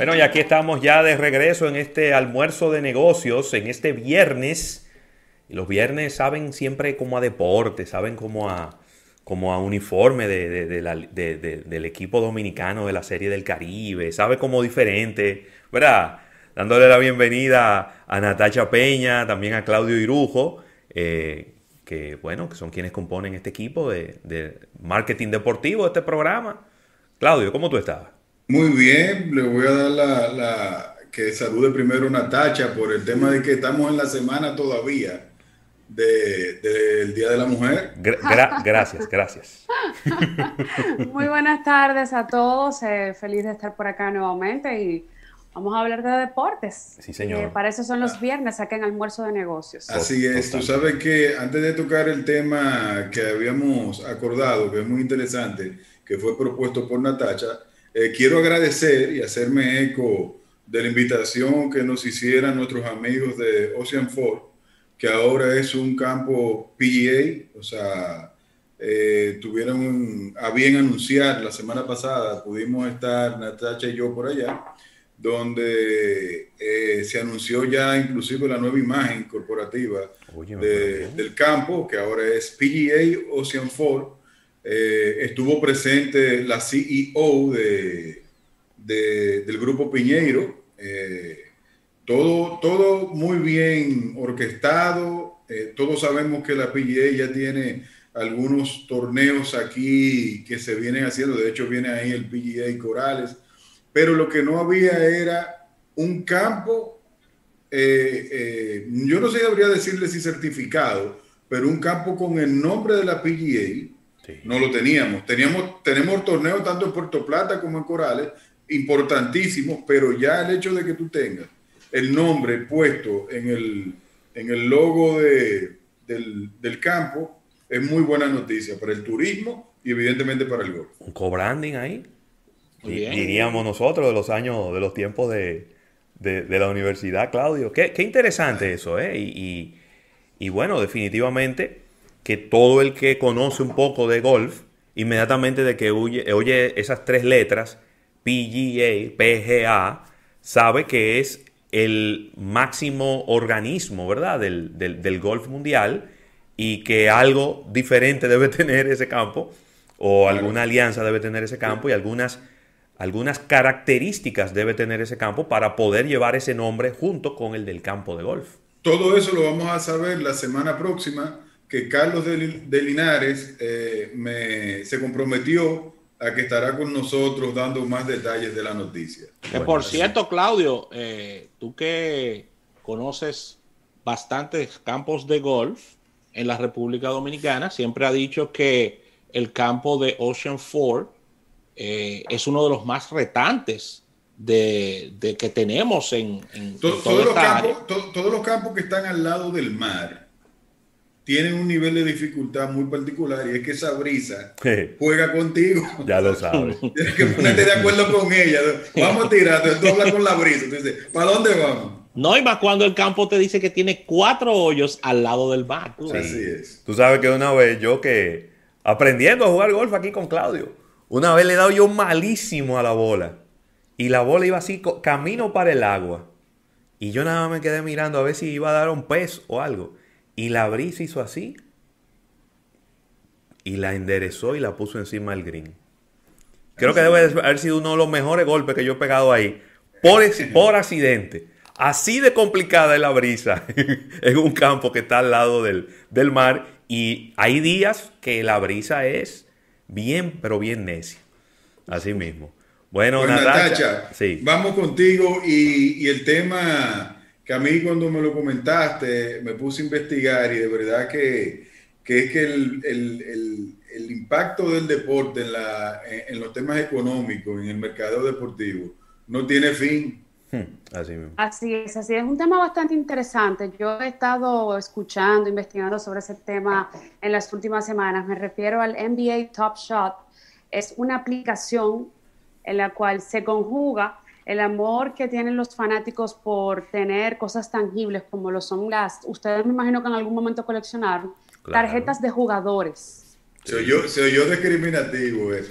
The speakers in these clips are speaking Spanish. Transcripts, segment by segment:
Bueno, y aquí estamos ya de regreso en este almuerzo de negocios, en este viernes. Los viernes saben siempre como a deporte, saben como a, como a uniforme del equipo dominicano de la Serie del Caribe, sabe como diferente, ¿verdad? Dándole la bienvenida a Natacha Peña, también a Claudio Irujo, eh, que bueno, que son quienes componen este equipo de, de marketing deportivo de este programa. Claudio, ¿cómo tú estás? Muy bien, le voy a dar la, que salude primero Natacha por el tema de que estamos en la semana todavía del Día de la Mujer. gracias, gracias. Muy buenas tardes a todos, eh, feliz de estar por acá nuevamente y vamos a hablar de deportes. Sí, señor. Eh, para eso son los viernes acá en Almuerzo de Negocios. Así es, tú sabes que antes de tocar el tema que habíamos acordado, que es muy interesante, que fue propuesto por Natacha, eh, quiero agradecer y hacerme eco de la invitación que nos hicieran nuestros amigos de Ocean Ford, que ahora es un campo PGA, o sea, eh, tuvieron a bien anunciar la semana pasada, pudimos estar Natacha y yo por allá, donde eh, se anunció ya inclusive la nueva imagen corporativa del campo, que ahora es PGA Ocean Ford eh, estuvo presente la CEO de, del grupo Piñeiro. Eh, todo, todo muy bien orquestado. Eh, todos sabemos que la PGA ya tiene algunos torneos aquí que se vienen haciendo. De hecho, viene ahí el PGA Corales. Pero lo que no había era un campo, yo no sé, debería decirle si certificado, pero un campo con el nombre de la PGA no lo teníamos. teníamos. Tenemos torneos tanto en Puerto Plata como en Corales, importantísimos, pero ya el hecho de que tú tengas el nombre puesto en el, en el logo de, del, campo es muy buena noticia para el turismo y evidentemente para el golf. Un co-branding ahí. Diríamos nosotros de los años, de los tiempos de, la universidad, Claudio. Qué, interesante eso, ¿eh? Y, y bueno, definitivamente que todo el que conoce un poco de golf, inmediatamente de que oye, esas tres letras, PGA, PGA, sabe que es el máximo organismo, ¿verdad?, del, golf mundial y que algo diferente debe tener ese campo o alguna alianza debe tener ese campo y algunas, algunas características debe tener ese campo para poder llevar ese nombre junto con el del campo de golf. Todo eso lo vamos a saber la semana próxima que Carlos de, Linares eh, me, se comprometió a que estará con nosotros dando más detalles de la noticia. por cierto, Claudio, eh, tú que conoces bastantes campos de golf en la República Dominicana, siempre ha dicho que el campo de Ocean Ford eh, es uno de los más retantes de, que tenemos en, todos los campos que están al lado del mar tienen un nivel de dificultad muy particular y es que esa brisa juega contigo. Ya lo sabes. Tienes que ponerte de acuerdo con ella. Vamos a tirar, tú hablas con la brisa. Tú dices, ¿para dónde vamos? No, y más cuando el campo te dice que tiene cuatro hoyos al lado del bar. Sí. Así es. Tú sabes que una vez yo que aprendiendo a jugar golf aquí con Claudio, una vez le he dado yo malísimo a la bola. Y la bola iba así, camino para el agua. Y yo nada más me quedé mirando a ver si iba a dar un pez o algo. Y la brisa hizo así y la enderezó y la puso encima del green. Creo que debe haber sido uno de los mejores golpes que yo he pegado ahí. Por, por accidente. Así de complicada es la brisa en un campo que está al lado del, mar. Y hay días que la brisa es bien, pero bien necia. Así mismo. Bueno, pues, Natacha, vamos contigo y, y el tema que a mí cuando me lo comentaste me puse a investigar y de verdad que, es que el, impacto del deporte en, la, en, los temas económicos, en el mercado deportivo, no tiene fin. Hmm, así, mismo. así es, así es un tema bastante interesante. Yo he estado escuchando, investigando sobre ese tema en las últimas semanas. Me refiero al NBA Top Shot. Es una aplicación en la cual se conjuga el amor que tienen los fanáticos por tener cosas tangibles como lo son las, ustedes me imagino que en algún momento coleccionaron, tarjetas de jugadores. Se oyó, se oyó discriminativo eso.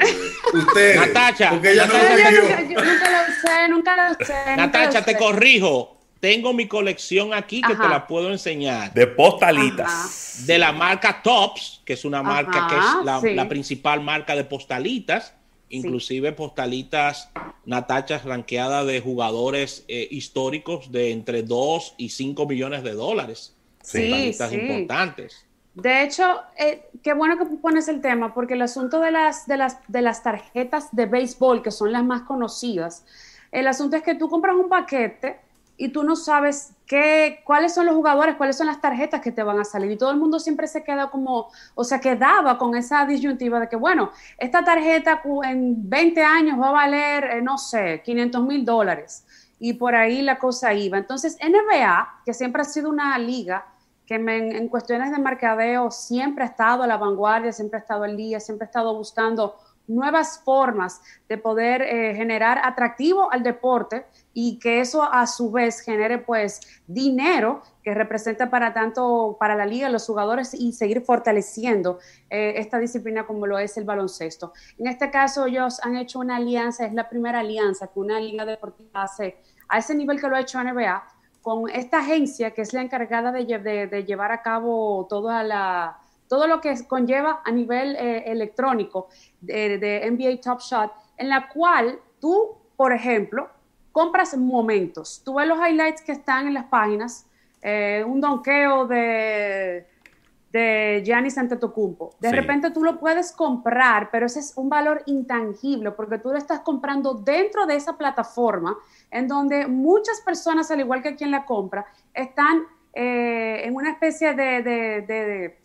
Ustedes. Natacha, porque ella no yo lo nunca, yo nunca lo sé, nunca lo sé. nunca Natacha, lo te sé. corrijo. Tengo mi colección aquí que Ajá. te la puedo enseñar. De postalitas. De la marca Tops, que es una marca que Ajá, es la, sí. la principal marca de postalitas. Inclusive postalitas, Natachas ranqueada de jugadores eh, históricos de entre 2 y 5 millones de dólares. Sí, Postalitas sí. importantes. De hecho, eh, qué bueno que pones el tema, porque el asunto de las, de, las, de las tarjetas de béisbol, que son las más conocidas, el asunto es que tú compras un paquete y tú no sabes qué, cuáles son los jugadores, cuáles son las tarjetas que te van a salir. Y todo el mundo siempre se queda como, o sea, quedaba con esa disyuntiva de que, bueno, esta tarjeta en 20 años va a valer, eh, no sé, 500 mil dólares. Y por ahí la cosa iba. Entonces, NBA, que siempre ha sido una liga que me- en cuestiones de mercadeo siempre ha estado a la vanguardia, siempre ha estado al día, siempre ha estado buscando nuevas formas de poder eh, generar atractivo al deporte y que eso a su vez genere pues dinero que representa para tanto para la liga, los jugadores y seguir fortaleciendo eh, esta disciplina como lo es el baloncesto. En este caso ellos han hecho una alianza, es la primera alianza que una liga deportiva hace a ese nivel que lo ha hecho NBA con esta agencia que es la encargada de, lle- de- de llevar a cabo toda la, todo lo que conlleva a nivel eh, electrónico de, de NBA Top Shot, en la cual tú, por ejemplo, compras momentos. Tú ves los highlights que están en las páginas, eh, un donqueo de de Giannis Antetokounmpo. De Sí. repente tú lo puedes comprar, pero ese es un valor intangible porque tú lo estás comprando dentro de esa plataforma en donde muchas personas, al igual que quien la compra, están eh, en una especie de, de- de- de-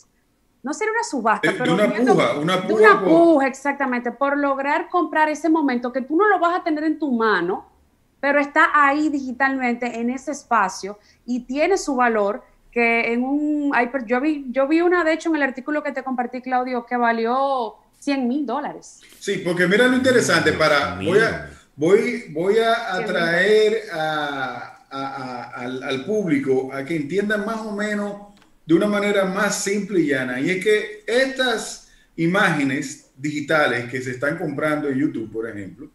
no sería una subasta, De- de pero una viendo- puja, una de puja una por- puja, exactamente, por lograr comprar ese momento que tú no lo vas a tener en tu mano, pero está ahí digitalmente en ese espacio y tiene su valor que en un yo vi yo vi una de hecho en el artículo que te compartí Claudio que valió 100 mil dólares. Sí, porque mira lo interesante, para, voy a, voy, voy a atraer a, a- a- al, al público a que entiendan más o menos de una manera más simple y llana. Y es que estas imágenes digitales que se están comprando en YouTube, por ejemplo,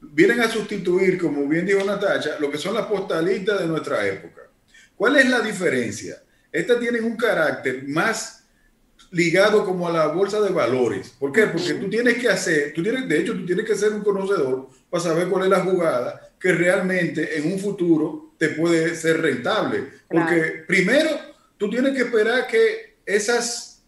vienen a sustituir, como bien dijo Natacha, lo que son las postalitas de nuestra época. ¿Cuál es la diferencia? Estas tienen un carácter más ligado como a la bolsa de valores. ¿Por qué? Porque tú tienes que hacer, tú tienes, de hecho, tú tienes que ser un conocedor para saber cuál es la jugada que realmente en un futuro te puede ser rentable. Porque primero, tú tienes que esperar que esas,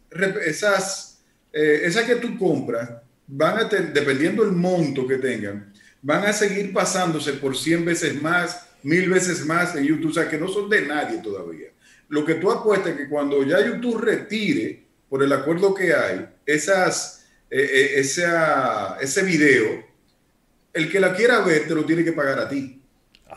esas, eh, esas que tú compras van a tener, dependiendo del monto que tengan, van a seguir pasándose por 100 veces más, mil veces más en YouTube, o sea, que no son de nadie todavía. Lo que tú apuestas es que cuando ya YouTube retire, por el acuerdo que hay, esas, eh, eh, esa, ese video, el que la quiera ver te lo tiene que pagar a ti.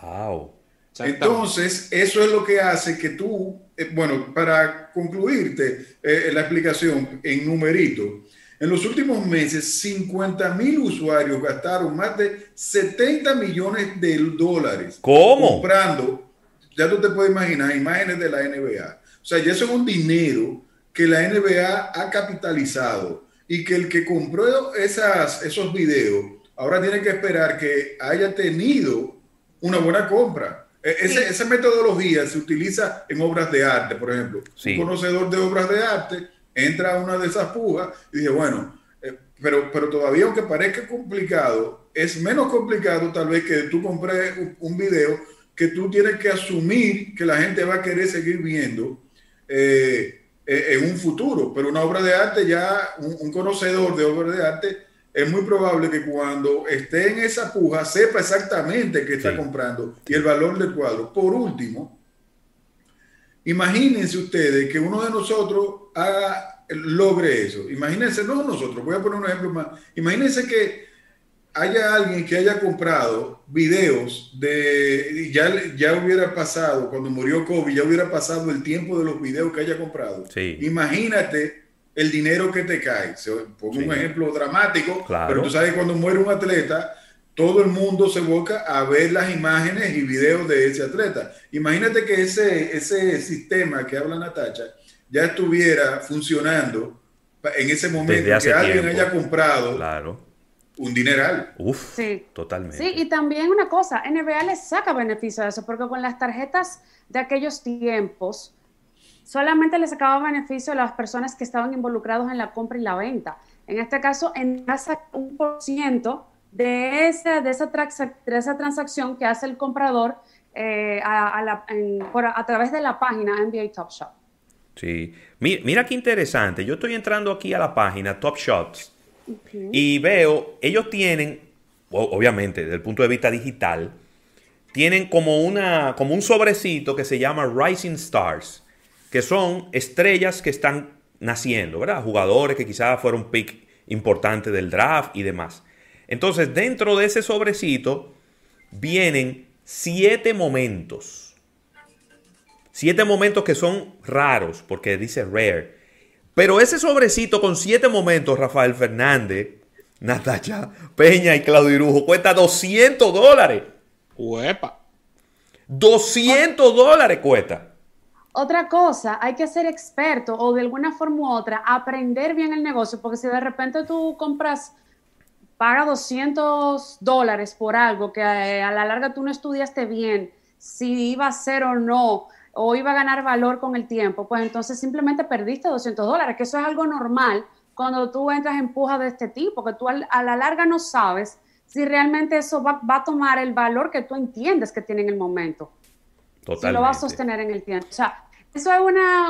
Wow. Exactamente. Entonces, eso es lo que hace que tú, eh, bueno, para concluirte eh, la explicación en numerito, en los últimos meses, 50 mil usuarios gastaron más de 70 millones de dólares ¿Cómo? comprando, ya tú te puedes imaginar, imágenes de la NBA. O sea, ya eso es un dinero que la NBA ha capitalizado y que el que compró esas, esos videos ahora tiene que esperar que haya tenido una buena compra. E- Ese, Sí. Esa metodología se utiliza en obras de arte, por ejemplo. Sí. Un conocedor de obras de arte entra a una de esas pujas y dice, bueno, eh, pero, pero todavía aunque parezca complicado, es menos complicado tal vez que tú compres un, un video que tú tienes que asumir que la gente va a querer seguir viendo eh, eh, en un futuro. Pero una obra de arte ya, un, un conocedor de obras de arte, es muy probable que cuando esté en esa puja sepa exactamente qué está Sí. comprando y el valor del cuadro. Por último, imagínense ustedes que uno de nosotros haga, logre eso. Imagínense, no nosotros, voy a poner un ejemplo más. Imagínense que haya alguien que haya comprado videos de, ya, ya hubiera pasado, cuando murió Kobe, ya hubiera pasado el tiempo de los videos que haya comprado. Sí. Imagínate el dinero que te cae. Se- Pongo Sí. un ejemplo dramático, Claro. pero tú sabes cuando muere un atleta, todo el mundo se boca a ver las imágenes y videos de ese atleta. Imagínate que ese, ese sistema que habla Natacha ya estuviera funcionando en ese momento que alguien haya comprado claro. un dineral. Uf, sí. totalmente. Sí, y también una cosa, NBA le saca beneficio de eso, porque con las tarjetas de aquellos tiempos, solamente le sacaba beneficio a las personas que estaban involucrados en la compra y la venta. En este caso, en un por ciento de esa, de, esa de esa transacción que hace el comprador eh, a, través de la página NBA Top Shop. Sí, mira, qué interesante. Yo estoy entrando aquí a la página Top Shots y veo, ellos tienen, obviamente, desde el punto de vista digital, tienen como, una, como un sobrecito que se llama Rising Stars, que son estrellas que están naciendo, ¿verdad? Jugadores que quizás fueron pick importante del draft y demás. Entonces, dentro de ese sobrecito vienen siete momentos. Siete momentos que son raros, porque dice rare. Pero ese sobrecito con siete momentos, Rafael Fernández, Natacha Peña y Claudio Irujo, cuesta 200 dólares. Uepa. 200 dólares cuesta. Otra cosa, hay que ser experto o de alguna forma u otra aprender bien el negocio, porque si de repente tú compras, paga 200 dólares por algo que eh, a, la larga tú no estudiaste bien, si iba a ser o no, o iba a ganar valor con el tiempo, pues entonces simplemente perdiste 200 dólares, que eso es algo normal cuando tú entras en puja de este tipo, que tú a la larga no sabes si realmente eso va, a tomar el valor que tú entiendes que tiene en el momento. Totalmente. Si lo va a sostener en el tiempo. O sea, eso es una,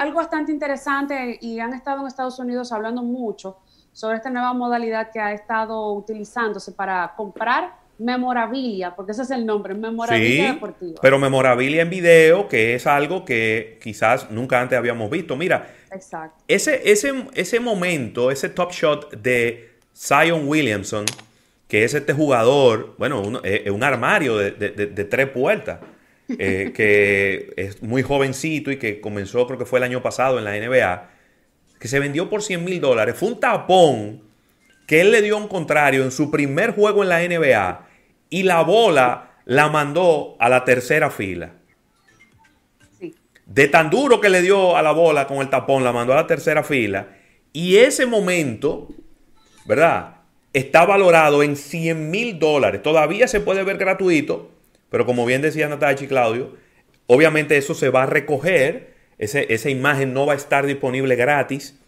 algo bastante interesante y han estado en Estados Unidos hablando mucho sobre esta nueva modalidad que ha estado utilizándose para comprar memorabilia, porque ese es el nombre, memorabilia sí, Pero memorabilia en video, que es algo que quizás nunca antes habíamos visto. Mira, Exacto. Ese, ese, ese momento, ese top shot de Zion Williamson, que es este jugador, bueno, un, eh, un armario de, tres puertas, eh, que es muy jovencito y que comenzó, creo que fue el año pasado en la NBA, que se vendió por 100 mil dólares. Fue un tapón que él le dio a un contrario en su primer juego en la NBA y la bola la mandó a la tercera fila. De tan duro que le dio a la bola con el tapón, la mandó a la tercera fila. Y ese momento, ¿verdad? está valorado en 100 mil dólares. Todavía se puede ver gratuito, pero como bien decía Natacha y Claudio, obviamente eso se va a recoger, esa imagen no va a estar disponible gratis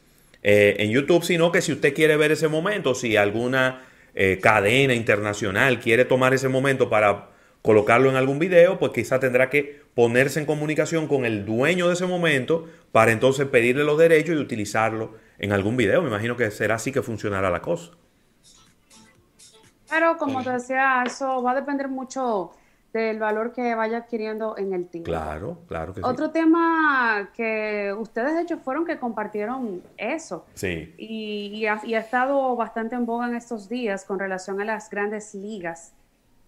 eh, en YouTube, sino que si usted quiere ver ese momento, si alguna eh, cadena internacional quiere tomar ese momento para colocarlo en algún video, pues quizá tendrá que ponerse en comunicación con el dueño de ese momento para entonces pedirle los derechos y utilizarlo en algún video. Me imagino que será así que funcionará la cosa. Pero como te decía, eso va a depender mucho del valor que vaya adquiriendo en el tiempo. Claro, claro que sí. Otro tema que ustedes de hecho fueron que compartieron eso. Sí. Y, ha, estado bastante en boga en estos días con relación a las grandes ligas.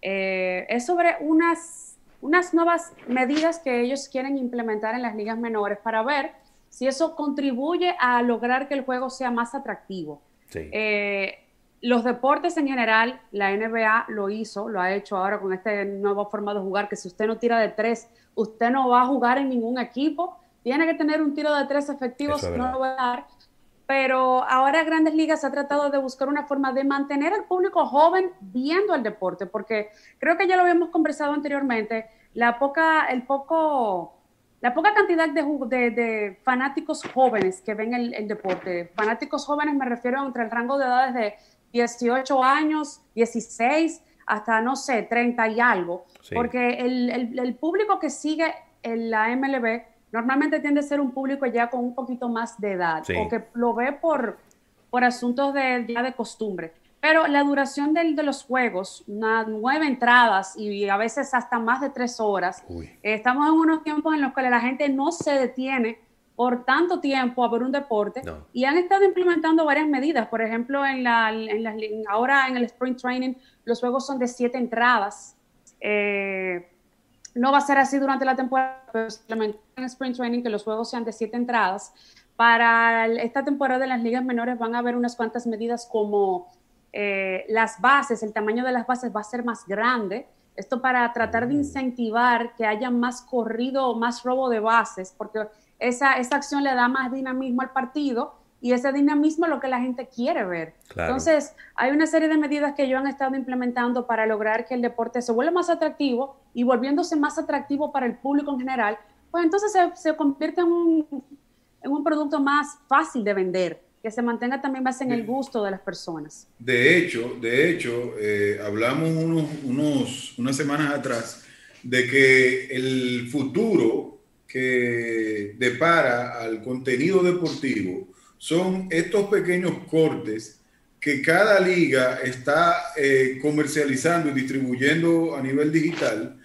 Eh, es sobre unas, unas nuevas medidas que ellos quieren implementar en las ligas menores para ver si eso contribuye a lograr que el juego sea más atractivo. Sí. Eh, los deportes en general, la NBA lo hizo, lo ha hecho ahora con este nuevo forma de jugar, que si usted no tira de tres, usted no va a jugar en ningún equipo, tiene que tener un tiro de tres efectivos, no lo va a dar. Pero ahora Grandes Ligas ha tratado de buscar una forma de mantener al público joven viendo el deporte, porque creo que ya lo habíamos conversado anteriormente, la poca, el poco, la poca cantidad de, de, fanáticos jóvenes que ven el, el, deporte. Fanáticos jóvenes me refiero entre el rango de edades de 18 años, 16, hasta no sé, 30 y algo. Porque el, público que sigue en la MLB normalmente tiende a ser un público ya con un poquito más de edad o que lo ve por, por asuntos de, ya de costumbre. Pero la duración de los juegos, nueve entradas y a veces hasta más de tres horas, estamos en unos tiempos en los que la gente no se detiene por tanto tiempo a ver un deporte y han estado implementando varias medidas. Por ejemplo, en la, ahora en el Spring Training los juegos son de siete entradas. Eh, no va a ser así durante la temporada, pero en Spring Training que los juegos sean de siete entradas. Para esta temporada de las ligas menores van a haber unas cuantas medidas como eh, las bases, el tamaño de las bases va a ser más grande. Esto para tratar de mm. incentivar que haya más corrido, más robo de bases, porque esa, esa acción le da más dinamismo al partido y ese dinamismo es lo que la gente quiere ver. Entonces, hay una serie de medidas que yo han estado implementando para lograr que el deporte se vuelva más atractivo y volviéndose más atractivo para el público en general, pues entonces se, convierte en un, en un producto más fácil de vender que se mantenga también más en el gusto de las personas. De hecho, de hecho, eh, hablamos unos, unos, unas semanas atrás de que el futuro que depara al contenido deportivo son estos pequeños cortes que cada liga está eh, comercializando y distribuyendo a nivel digital,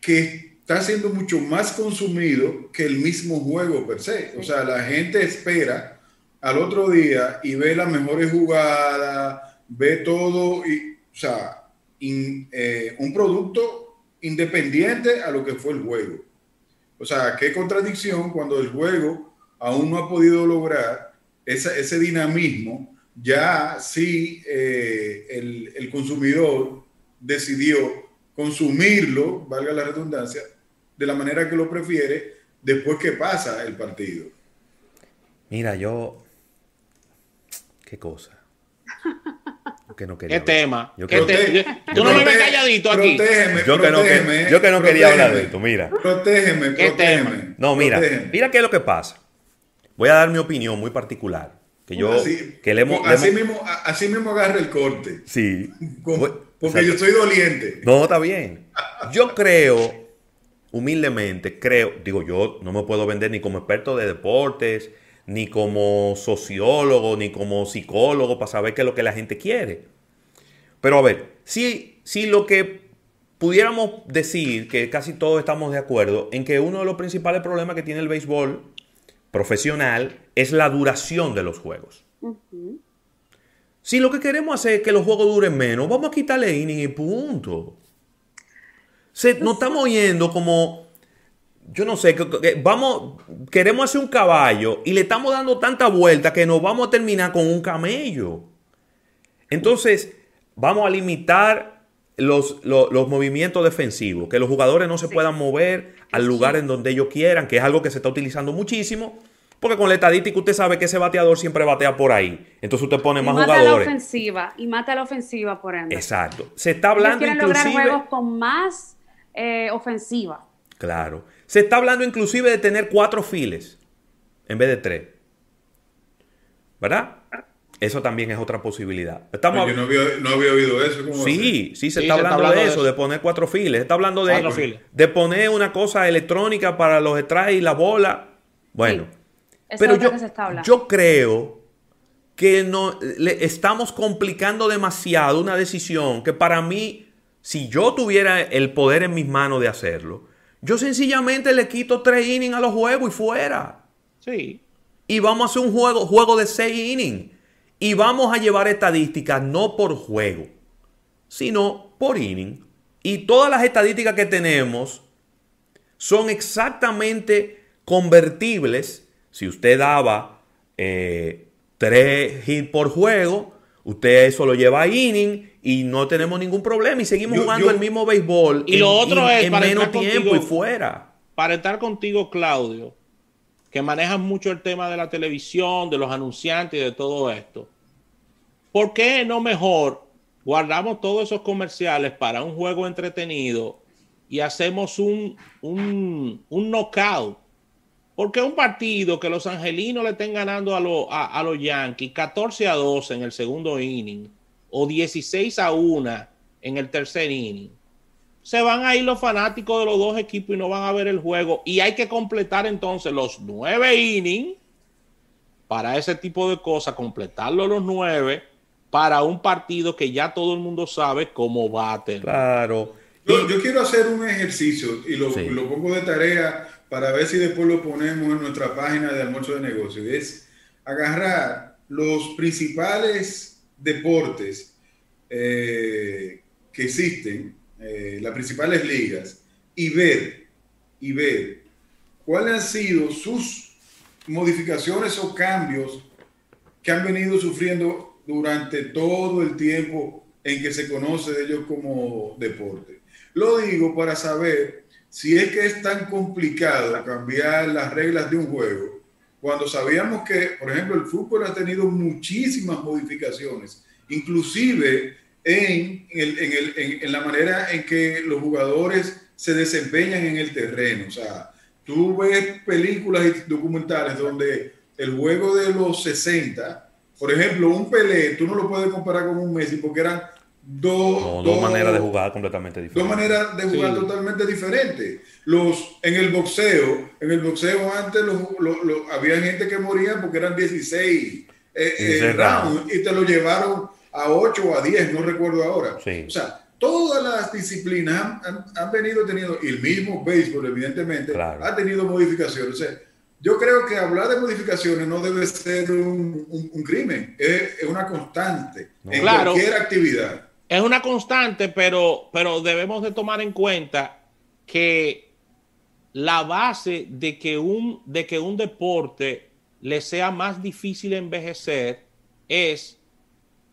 que está siendo mucho más consumido que el mismo juego per se. O sea, la gente espera al otro día y ve las mejores jugadas, ve todo, y, o sea, eh, un producto independiente a lo que fue el juego. O sea, qué contradicción cuando el juego aún no ha podido lograr ese dinamismo, ya sí eh, el, el consumidor decidió consumirlo, valga la redundancia, de la manera que lo prefiere después que pasa el partido. Mira, yo ¿Qué cosa? Que no quería ¿Qué tema? Yo ¿Qué te... Tú no me ves calladito aquí. yo, que no, yo que no quería hablar de esto, mira. Protégeme, ¿Qué Tema? No, mira, mira qué es lo que pasa. Voy a dar mi opinión muy particular. Que yo, así, que le hemos, así, Mismo, así mismo agarre el corte. Sí. porque yo soy doliente. No, está bien. Yo creo, humildemente, creo, digo, yo no me puedo vender ni como experto de deportes, ni como sociólogo, ni como psicólogo para saber qué es lo que la gente quiere. Pero a ver, si, si lo que pudiéramos decir, que casi todos estamos de acuerdo, en que uno de los principales problemas que tiene el béisbol profesional es la duración de los juegos. Si lo que queremos hacer es que los juegos duren menos, vamos a quitarle inning y punto. Se, nos estamos yendo como yo no sé, vamos, queremos hacer un caballo y le estamos dando tanta vuelta que nos vamos a terminar con un camello. Entonces, vamos a limitar los, movimientos defensivos, que los jugadores no se puedan mover al lugar en donde ellos quieran, que es algo que se está utilizando muchísimo. Porque con la estadística usted sabe que ese bateador siempre batea por ahí. Entonces usted pone más jugadores. Mata la ofensiva. Y mata la ofensiva por ende. Exacto. Se está hablando inclusive... lograr juegos con más eh, ofensiva. Claro. Se está hablando inclusive de tener cuatro files en vez de tres. ¿Verdad? Eso también es otra posibilidad. Estamos... Yo no había, oído eso. sí, sí, se, está, hablando de eso, de, poner cuatro files. Se está hablando de, de poner una cosa electrónica para los strikes y la bola. Bueno, pero yo, yo creo que no, le estamos complicando demasiado una decisión que para mí, si yo tuviera el poder en mis manos de hacerlo, yo sencillamente le quito tres innings a los juegos y fuera. Sí. Y vamos a hacer un juego, juego de seis innings. Y vamos a llevar estadísticas no por juego, sino por inning. Y todas las estadísticas que tenemos son exactamente convertibles. Si usted daba eh, tres hits por juego, usted eso lo lleva a inning y no tenemos ningún problema y seguimos jugando el mismo béisbol y lo otro es para menos tiempo y fuera. Para estar contigo, Claudio, que manejas mucho el tema de la televisión, de los anunciantes y de todo esto. ¿Por qué no mejor guardamos todos esos comerciales para un juego entretenido y hacemos un, un, un knockout? Porque un partido que los angelinos le estén ganando a, a los Yankees 14 a 12 en el segundo inning o 16 a 1 en el tercer inning, se van a ir los fanáticos de los dos equipos y no van a ver el juego. Y hay que completar entonces los nueve innings para ese tipo de cosas, completarlo los nueve para un partido que ya todo el mundo sabe cómo va a tener. Claro. Yo, quiero hacer un ejercicio y lo, lo, pongo de tarea para ver si después lo ponemos en nuestra página de almuerzo de negocios. Es agarrar los principales deportes eh, que existen, eh, las principales ligas, y ver, y ver cuáles han sido sus modificaciones o cambios que han venido sufriendo durante todo el tiempo en que se conoce de ellos como deporte. Lo digo para saber si es que es tan complicado cambiar las reglas de un juego cuando sabíamos que, por ejemplo, el fútbol ha tenido muchísimas modificaciones, inclusive en, en, la manera en que los jugadores se desempeñan en el terreno. O sea, tú ves películas y documentales donde el juego de los 60, por ejemplo, un Pelé, tú no lo puedes comparar con un Messi porque eran dos, dos, maneras de jugar completamente diferentes. Dos maneras de jugar totalmente diferentes. Los, en el boxeo, en el boxeo antes había gente que moría porque eran 16 eh, eh, rounds y te lo llevaron a 8 o a 10, no recuerdo ahora. O sea, todas las disciplinas han, venido teniendo, y el mismo béisbol, evidentemente, ha tenido modificaciones. yo creo que hablar de modificaciones no debe ser un, crimen, es, una constante en cualquier actividad. Es una constante, pero, pero debemos de tomar en cuenta que la base de que un, de que un deporte le sea más difícil envejecer es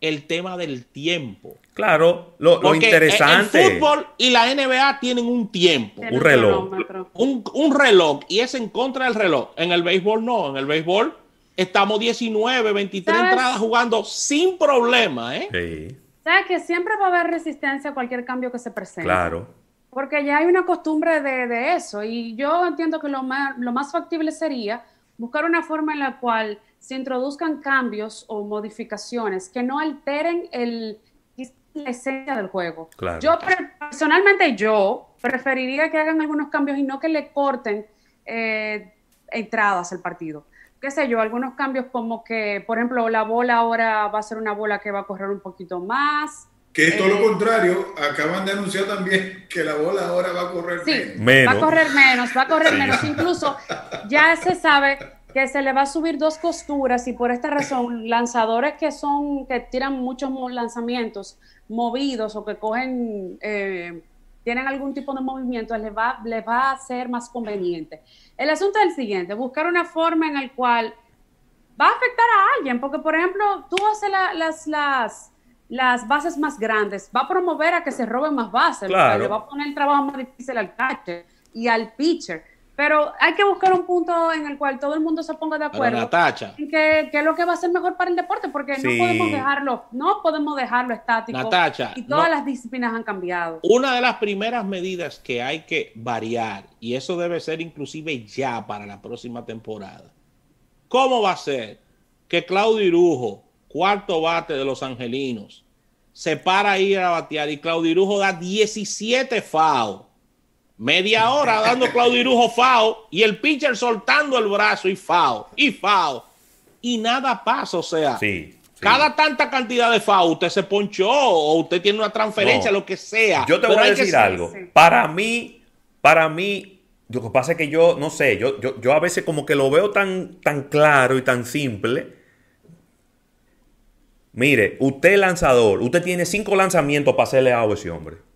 el tema del tiempo. Claro, lo, interesante. El, fútbol y la NBA tienen un tiempo. Un reloj. Un, reloj. Y es en contra del reloj. En el béisbol no. En el béisbol estamos 19, 23 entradas jugando sin problema. ¿eh? Sí. ¿Sabes que siempre va a haber resistencia a cualquier cambio que se presente? Claro. Porque ya hay una costumbre de, de eso. Y yo entiendo que lo más, lo más factible sería buscar una forma en la cual se introduzcan cambios o modificaciones que no alteren el, la esencia del juego. Yo personalmente yo preferiría que hagan algunos cambios y no que le corten eh, entradas al partido. Qué sé yo, algunos cambios como que, por ejemplo, la bola ahora va a ser una bola que va a correr un poquito más. Que es todo lo eh, contrario, acaban de anunciar también que la bola ahora va a correr menos. Va a correr menos, va a correr menos. Incluso ya se sabe que se le va a subir dos costuras y por esta razón lanzadores que son que tiran muchos lanzamientos movidos o que cogen eh, tienen algún tipo de movimiento les va les va a ser más conveniente. El asunto es el siguiente buscar una forma en el cual va a afectar a alguien porque por ejemplo tú haces las las las bases más grandes va a promover a que se roben más bases le va a poner el trabajo más difícil al catcher y al pitcher pero hay que buscar un punto en el cual todo el mundo se ponga de acuerdo en que, es lo que va a ser mejor para el deporte, porque no podemos dejarlo, no podemos dejarlo estático. y todas las disciplinas han cambiado. Una de las primeras medidas que hay que variar, y eso debe ser inclusive ya para la próxima temporada. ¿Cómo va a ser que Claudio Irujo, cuarto bate de los angelinos, se para a ir a batear y Claudio Irujo da 17 FAO? Media hora dando Claudio Irujo FAO y el pitcher soltando el brazo y FAO y FAO. Y nada pasa, o sea, cada tanta cantidad de FAO usted se ponchó o usted tiene una transferencia, lo que sea. Yo te voy a decir algo. Para mí, para mí, lo que pasa es que yo, no sé, yo, yo, yo a veces como que lo veo tan, tan claro y tan simple. Mire, usted lanzador, usted tiene cinco lanzamientos para hacerle agua a ese hombre.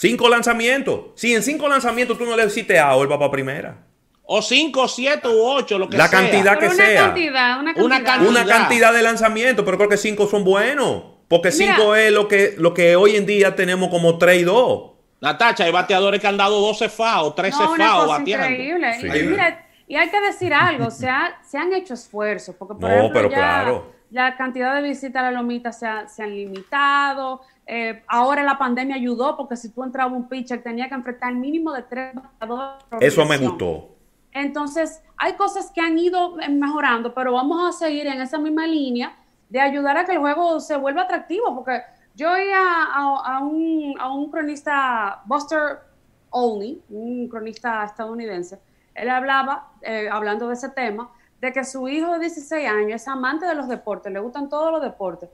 Cinco lanzamientos. Si en cinco lanzamientos tú no le hiciste a él va para primera. O cinco, siete u ocho, lo que la sea. Cantidad que una sea. Cantidad, una cantidad, una cantidad. de lanzamientos, pero creo que cinco son buenos. Porque cinco es lo que, lo que hoy en día tenemos como tres y dos. Natacha, hay bateadores que han dado 12 FAO, 13 no, FAO bateando. Increíble. Y, mira, y hay que decir algo, se, se han hecho esfuerzos. Porque, por no, pero claro. La cantidad de visitas a la lomita se, se han limitado. Eh, ahora la pandemia ayudó porque si tú entrabas un pitcher tenía que enfrentar el mínimo de tres bateadores. Eso me gustó. Entonces, hay cosas que han ido mejorando, pero vamos a seguir en esa misma línea de ayudar a que el juego se vuelva atractivo, porque yo oía a, un, a un cronista, Buster Olney, un cronista estadounidense, él hablaba, eh, hablando de ese tema, de que su hijo de 16 años es amante de los deportes, le gustan todos los deportes,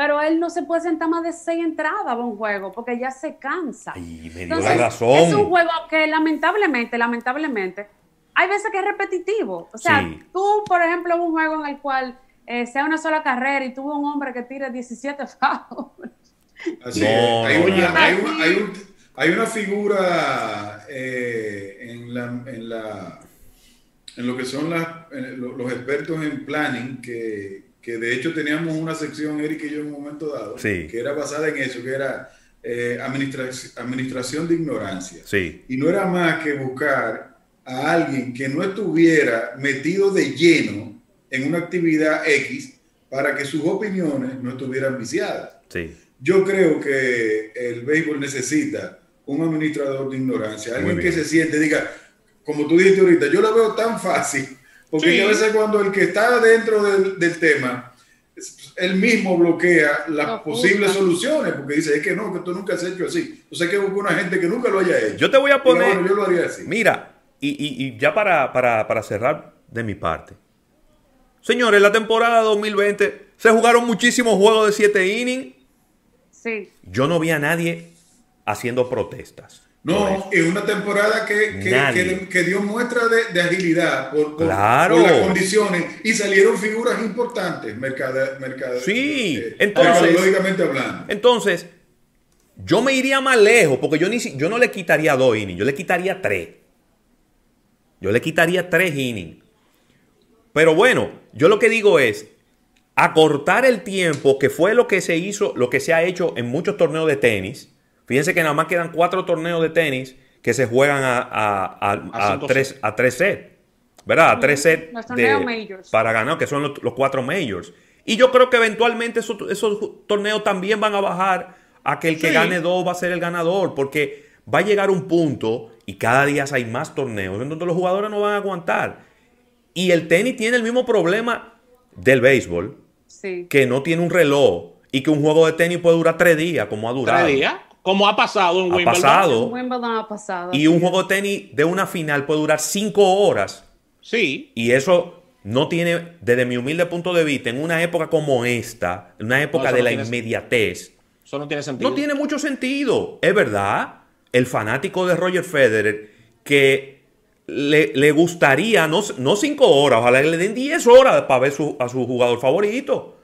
pero él no se puede sentar más de seis entradas a un juego porque ya se cansa. Y me dio la razón. Es un juego que lamentablemente, lamentablemente, hay veces que es repetitivo. O sea, tú, por ejemplo, un juego en el cual eh, sea una sola carrera y tuvo un hombre que tire 17 fouls. Así Hay, una, hay, una, figura eh, en, la, en, la, en lo que son los expertos en planning que que de hecho teníamos una sección, Eric y yo, en un momento dado, que era basada en eso, que era eh, administración de ignorancia. Sí. Y no era más que buscar a alguien que no estuviera metido de lleno en una actividad X para que sus opiniones no estuvieran viciadas. Sí. Yo creo que el béisbol necesita un administrador de ignorancia, alguien que se siente, diga, como tú dijiste ahorita, yo lo veo tan fácil, porque a veces cuando el que está dentro del, del tema, él mismo bloquea las posibles soluciones, porque dice, es que no, que tú nunca has hecho así. O sea, que busca una gente que nunca lo haya hecho. Yo te voy a poner... yo lo haría así. Mira, y, y, y ya para, para, para cerrar de mi parte. Señores, la temporada 2020 se jugaron muchísimos juegos de 7 innings. Sí. Yo no vi a nadie haciendo protestas. No, es una temporada que, que, que, dio muestra de, de agilidad por, por, claro. por, las condiciones y salieron figuras importantes, mercade, sí, eh, entonces, lógicamente hablando. Entonces, yo me iría más lejos porque yo, ni, yo no le quitaría dos innings, yo le quitaría tres. Yo le quitaría tres innings. Pero bueno, yo lo que digo es acortar el tiempo, que fue lo que se hizo, lo que se ha hecho en muchos torneos de tenis Fíjense que nada más quedan cuatro torneos de tenis que se juegan a, a, a, a tres, a tres sets. ¿Verdad? A tres sets para ganar, que son los, cuatro majors. Y yo creo que eventualmente esos, esos, torneos también van a bajar a que el que sí. gane dos va a ser el ganador, porque va a llegar un punto y cada día hay más torneos en donde los jugadores no van a aguantar. Y el tenis tiene el mismo problema del béisbol, sí. que no tiene un reloj y que un juego de tenis puede durar tres días, como ha durado. ¿Tres días? Como ha pasado en ha Wimbledon. Pasado, Wimbledon ha pasado. Y un juego de tenis de una final puede durar cinco horas. Sí. Y eso no tiene, desde mi humilde punto de vista, en una época como esta, en una época no, de no la inmediatez. Eso no tiene sentido. No tiene mucho sentido. Es verdad, el fanático de Roger Federer que le, le gustaría, no, no cinco horas, ojalá le den diez horas para ver su, a su jugador favorito.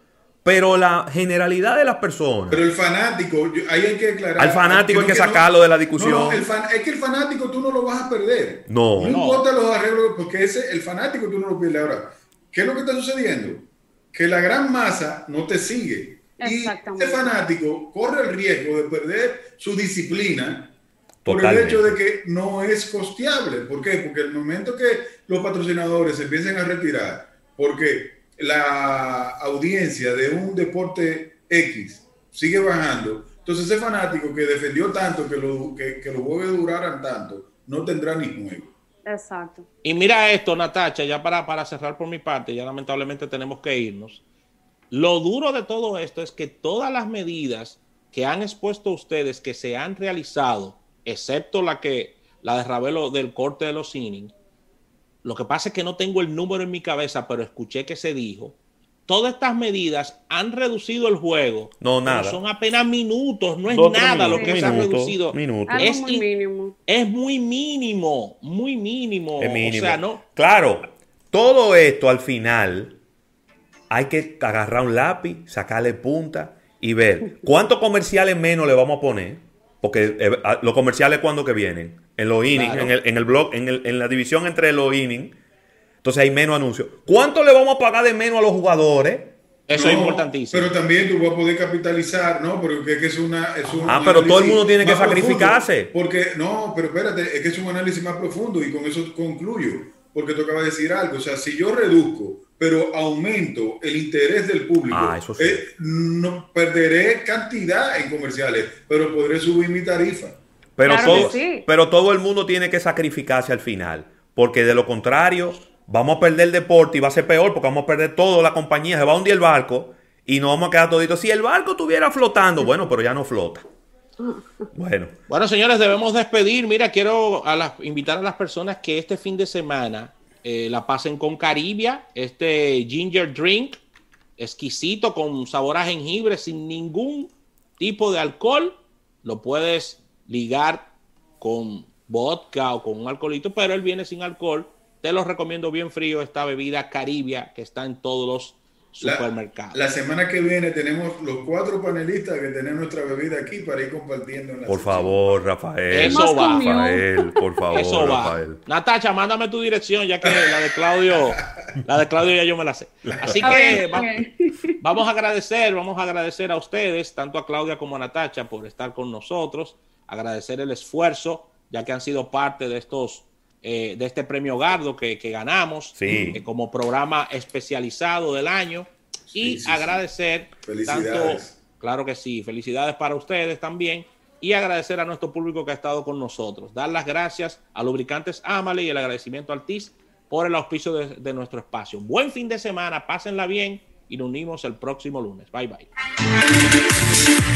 Pero la generalidad de las personas. Pero el fanático, ahí hay que aclarar. Al fanático hay que, sacarlo no, de la discusión. No, el fan, es que el fanático tú no lo vas a perder. No. No importa los arreglos, porque ese, el fanático tú no lo pierdes. Ahora, ¿qué es lo que está sucediendo? Que la gran masa no te sigue. Y ese fanático corre el riesgo de perder su disciplina Totalmente. por el hecho de que no es costeable. ¿Por qué? Porque el momento que los patrocinadores empiecen a retirar, porque la audiencia de un deporte X sigue bajando, entonces ese fanático que defendió tanto que, lo, que, que los juegos duraran tanto, no tendrá ni juego. Exacto. Y mira esto, Natacha, ya para, para cerrar por mi parte, ya lamentablemente tenemos que irnos. Lo duro de todo esto es que todas las medidas que han expuesto ustedes, que se han realizado, excepto la que la de Ravelo del corte de los innings, lo que pasa es que no tengo el número en mi cabeza, pero escuché que se dijo. Todas estas medidas han reducido el juego. No, nada. Son apenas minutos, no es Dos, nada minutos, lo que minutos, se ha reducido. Minutos. Es muy mínimo. Es muy mínimo, muy mínimo. Es mínimo. O sea, no. Claro, todo esto al final hay que agarrar un lápiz, sacarle punta y ver cuántos comerciales menos le vamos a poner. Porque eh, los comerciales, ¿cuándo que vienen? En los innings, claro. en, el, en el blog, en, el, en la división entre los innings. Entonces hay menos anuncios. ¿Cuánto le vamos a pagar de menos a los jugadores? Eso no, es importantísimo. Pero también tú vas a poder capitalizar, ¿no? Porque es que es una. Es un ah, pero todo el mundo tiene que sacrificarse. Profundo, porque, no, pero espérate, es que es un análisis más profundo y con eso concluyo. Porque tú acabas de decir algo. O sea, si yo reduzco, pero aumento el interés del público, ah, eso sí. eh, no perderé cantidad en comerciales, pero podré subir mi tarifa. Pero, claro todo, sí. pero todo el mundo tiene que sacrificarse al final. Porque de lo contrario, vamos a perder el deporte y va a ser peor porque vamos a perder toda la compañía. Se va a hundir el barco y nos vamos a quedar toditos. Si el barco estuviera flotando, bueno, pero ya no flota. Bueno. Bueno, señores, debemos despedir. Mira, quiero a las, invitar a las personas que este fin de semana eh, la pasen con Caribia, este ginger drink exquisito con sabor a jengibre sin ningún tipo de alcohol. Lo puedes ligar con vodka o con un alcoholito, pero él viene sin alcohol. Te lo recomiendo bien frío esta bebida Caribia que está en todos los supermercados. La, la, semana que viene tenemos los cuatro panelistas que tenemos nuestra bebida aquí para ir compartiendo. En la por sección. favor, Rafael. Eso va. Rafael, por favor, Eso va. Rafael. Natacha, mándame tu dirección, ya que la de Claudio, la de Claudio ya yo me la sé. Así que va, vamos a agradecer, vamos a agradecer a ustedes, tanto a Claudia como a Natacha, por estar con nosotros, agradecer el esfuerzo, ya que han sido parte de estos eh, de este premio Gardo que, ganamos eh, como programa especializado del año. y agradecer tanto, claro que sí, felicidades para ustedes también. Y agradecer a nuestro público que ha estado con nosotros. Dar las gracias a Lubricantes Amale y el agradecimiento al TIS por el auspicio de, de nuestro espacio. Buen fin de semana, pásenla bien y nos unimos el próximo lunes. Bye bye.